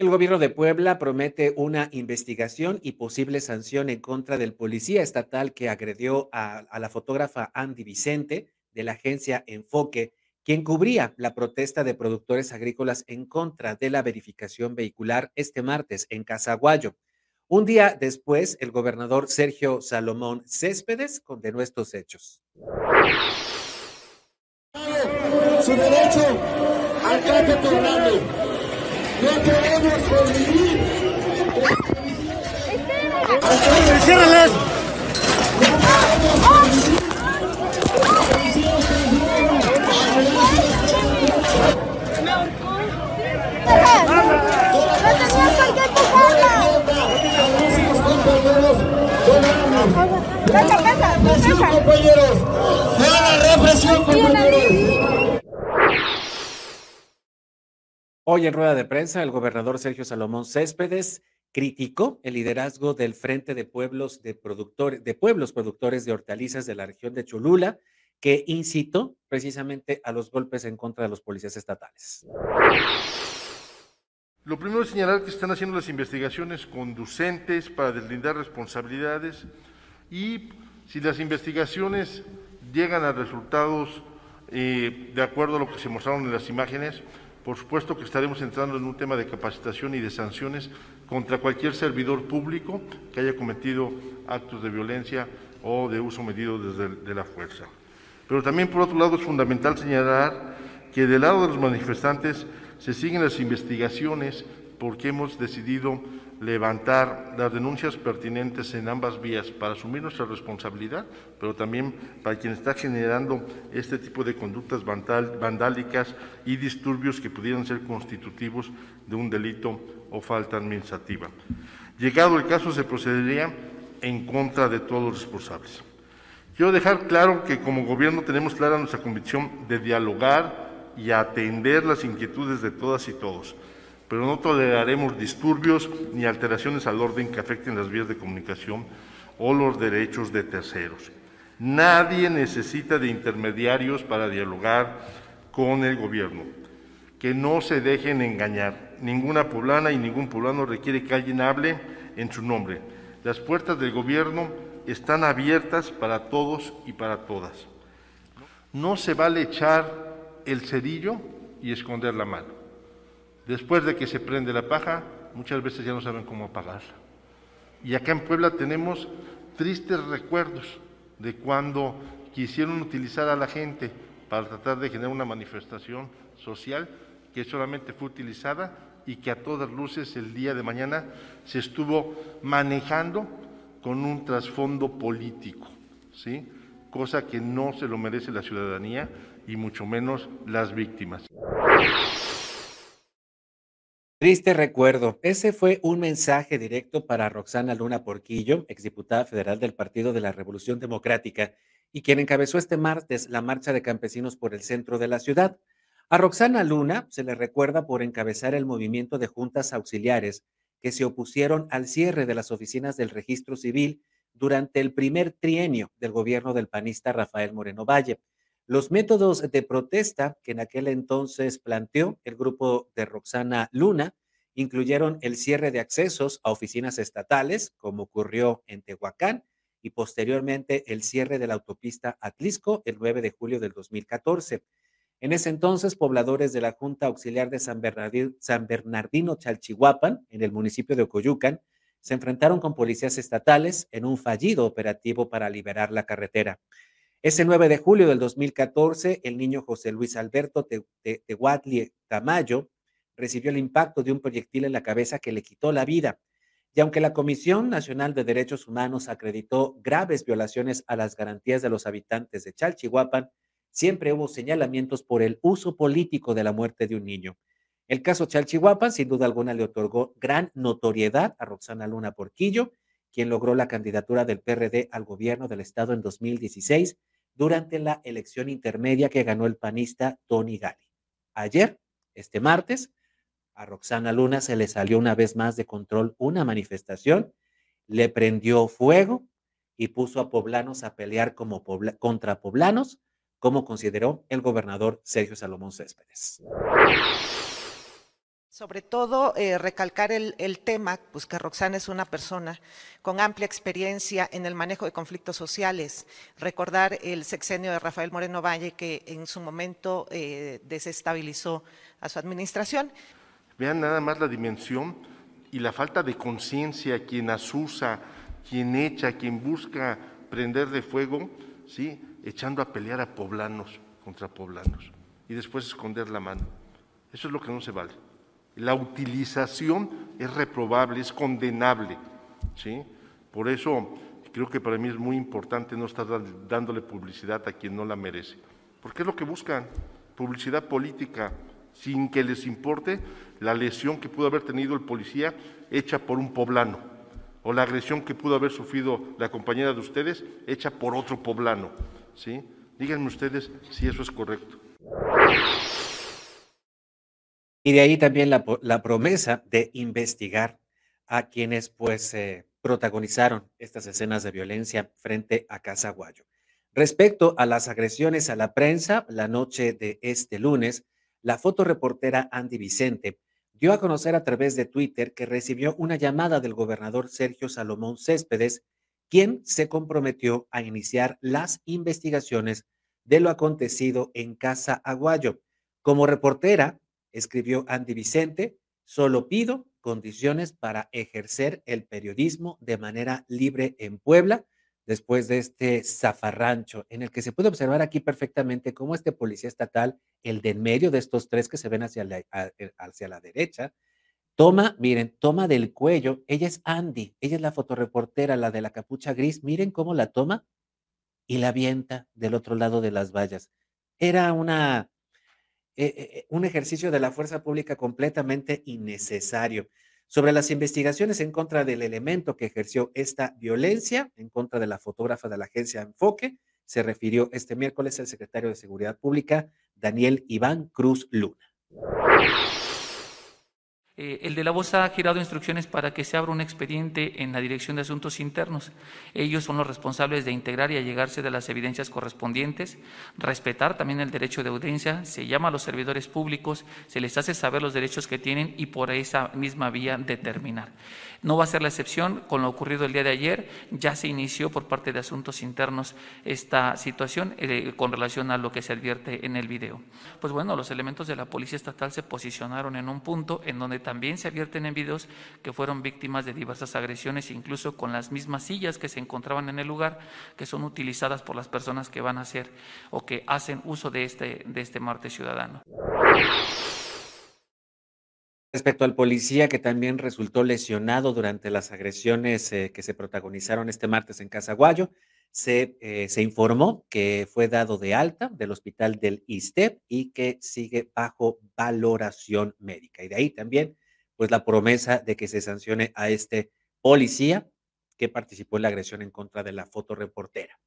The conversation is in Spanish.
El gobierno de Puebla promete una investigación y posible sanción en contra del policía estatal que agredió a, la fotógrafa Andy Vicente de la agencia Enfoque, quien cubría la protesta de productores agrícolas en contra de la verificación vehicular este martes en Casaguayo. Un día después, el gobernador Sergio Salomón Céspedes condenó estos hechos. Su derecho al no queremos convivir. ¡Ciérrales! compañeros! la represión, compañeros! Hoy en rueda de prensa, el gobernador Sergio Salomón Céspedes criticó el liderazgo del Frente de Pueblos de, Productores, de Pueblos Productores de Hortalizas de la región de Cholula, que incitó precisamente a los golpes en contra de los policías estatales. Lo primero es señalar que están haciendo las investigaciones conducentes para deslindar responsabilidades y si las investigaciones llegan a resultados eh, de acuerdo a lo que se mostraron en las imágenes, por supuesto que estaremos entrando en un tema de capacitación y de sanciones contra cualquier servidor público que haya cometido actos de violencia o de uso medido desde de la fuerza. Pero también, por otro lado, es fundamental señalar que del lado de los manifestantes se siguen las investigaciones porque hemos decidido levantar las denuncias pertinentes en ambas vías para asumir nuestra responsabilidad, pero también para quien está generando este tipo de conductas vandálicas y disturbios que pudieran ser constitutivos de un delito o falta administrativa. Llegado el caso, se procedería en contra de todos los responsables. Quiero dejar claro que como gobierno tenemos clara nuestra convicción de dialogar y atender las inquietudes de todas y todos pero no toleraremos disturbios ni alteraciones al orden que afecten las vías de comunicación o los derechos de terceros. Nadie necesita de intermediarios para dialogar con el gobierno. Que no se dejen engañar. Ninguna poblana y ningún poblano requiere que alguien hable en su nombre. Las puertas del gobierno están abiertas para todos y para todas. No se vale echar el cerillo y esconder la mano. Después de que se prende la paja, muchas veces ya no saben cómo apagarla. Y acá en Puebla tenemos tristes recuerdos de cuando quisieron utilizar a la gente para tratar de generar una manifestación social que solamente fue utilizada y que a todas luces el día de mañana se estuvo manejando con un trasfondo político, ¿sí? cosa que no se lo merece la ciudadanía y mucho menos las víctimas. Triste recuerdo. Ese fue un mensaje directo para Roxana Luna Porquillo, exdiputada federal del Partido de la Revolución Democrática, y quien encabezó este martes la marcha de campesinos por el centro de la ciudad. A Roxana Luna se le recuerda por encabezar el movimiento de juntas auxiliares que se opusieron al cierre de las oficinas del registro civil durante el primer trienio del gobierno del panista Rafael Moreno Valle. Los métodos de protesta que en aquel entonces planteó el grupo de Roxana Luna incluyeron el cierre de accesos a oficinas estatales, como ocurrió en Tehuacán, y posteriormente el cierre de la autopista Atlisco el 9 de julio del 2014. En ese entonces, pobladores de la Junta Auxiliar de San Bernardino, San Chalchihuapan, en el municipio de Ocoyucan, se enfrentaron con policías estatales en un fallido operativo para liberar la carretera. Ese 9 de julio del 2014, el niño José Luis Alberto Tehuatli Tamayo recibió el impacto de un proyectil en la cabeza que le quitó la vida. Y aunque la Comisión Nacional de Derechos Humanos acreditó graves violaciones a las garantías de los habitantes de Chalchihuapan, siempre hubo señalamientos por el uso político de la muerte de un niño. El caso Chalchihuapan, sin duda alguna, le otorgó gran notoriedad a Roxana Luna Porquillo, quien logró la candidatura del PRD al gobierno del estado en 2016 durante la elección intermedia que ganó el panista Tony Gali. Ayer, este martes, a Roxana Luna se le salió una vez más de control una manifestación, le prendió fuego y puso a poblanos a pelear como contra poblanos, como consideró el gobernador Sergio Salomón Céspedes. Sobre todo eh, recalcar el, tema, pues que Roxana es una persona con amplia experiencia en el manejo de conflictos sociales. Recordar el sexenio de Rafael Moreno Valle que en su momento eh, desestabilizó a su administración. Vean nada más la dimensión y la falta de conciencia, quien asusa, quien echa, quien busca prender de fuego, ¿sí? echando a pelear a poblanos contra poblanos y después esconder la mano. Eso es lo que no se vale. La utilización es reprobable, es condenable. ¿sí? Por eso creo que para mí es muy importante no estar dándole publicidad a quien no la merece. Porque es lo que buscan, publicidad política, sin que les importe la lesión que pudo haber tenido el policía hecha por un poblano, o la agresión que pudo haber sufrido la compañera de ustedes hecha por otro poblano. ¿sí? Díganme ustedes si eso es correcto. Y de ahí también la, promesa de investigar a quienes pues eh, protagonizaron estas escenas de violencia frente a Casaguayo. Respecto a las agresiones a la prensa, la noche de este lunes, la fotoreportera Andy Vicente dio a conocer a través de Twitter que recibió una llamada del gobernador Sergio Salomón Céspedes, quien se comprometió a iniciar las investigaciones de lo acontecido en Casa Aguayo. Como reportera, escribió Andy Vicente, solo pido condiciones para ejercer el periodismo de manera libre en Puebla después de este zafarrancho en el que se puede observar aquí perfectamente cómo este policía estatal, el de en medio de estos tres que se ven hacia la, eh, hacia la derecha, toma, miren, toma del cuello, ella es Andy, ella es la fotoreportera, la de la capucha gris, miren cómo la toma y la avienta del otro lado de las vallas. Era una eh, eh, eh, un ejercicio de la fuerza pública completamente innecesario. Sobre las investigaciones en contra del elemento que ejerció esta violencia, en contra de la fotógrafa de la agencia Enfoque, se refirió este miércoles el secretario de Seguridad Pública, Daniel Iván Cruz Luna. Eh, el de la voz ha girado instrucciones para que se abra un expediente en la Dirección de Asuntos Internos. Ellos son los responsables de integrar y allegarse de las evidencias correspondientes, respetar también el derecho de audiencia, se llama a los servidores públicos, se les hace saber los derechos que tienen y por esa misma vía determinar. No va a ser la excepción con lo ocurrido el día de ayer, ya se inició por parte de Asuntos Internos esta situación eh, con relación a lo que se advierte en el video. Pues bueno, los elementos de la Policía Estatal se posicionaron en un punto en donde también se advierten en videos que fueron víctimas de diversas agresiones, incluso con las mismas sillas que se encontraban en el lugar, que son utilizadas por las personas que van a hacer o que hacen uso de este, de este martes ciudadano. Respecto al policía que también resultó lesionado durante las agresiones eh, que se protagonizaron este martes en Casaguayo, se, eh, se, informó que fue dado de alta del hospital del ISTEP y que sigue bajo valoración médica. Y de ahí también pues la promesa de que se sancione a este policía que participó en la agresión en contra de la fotoreportera.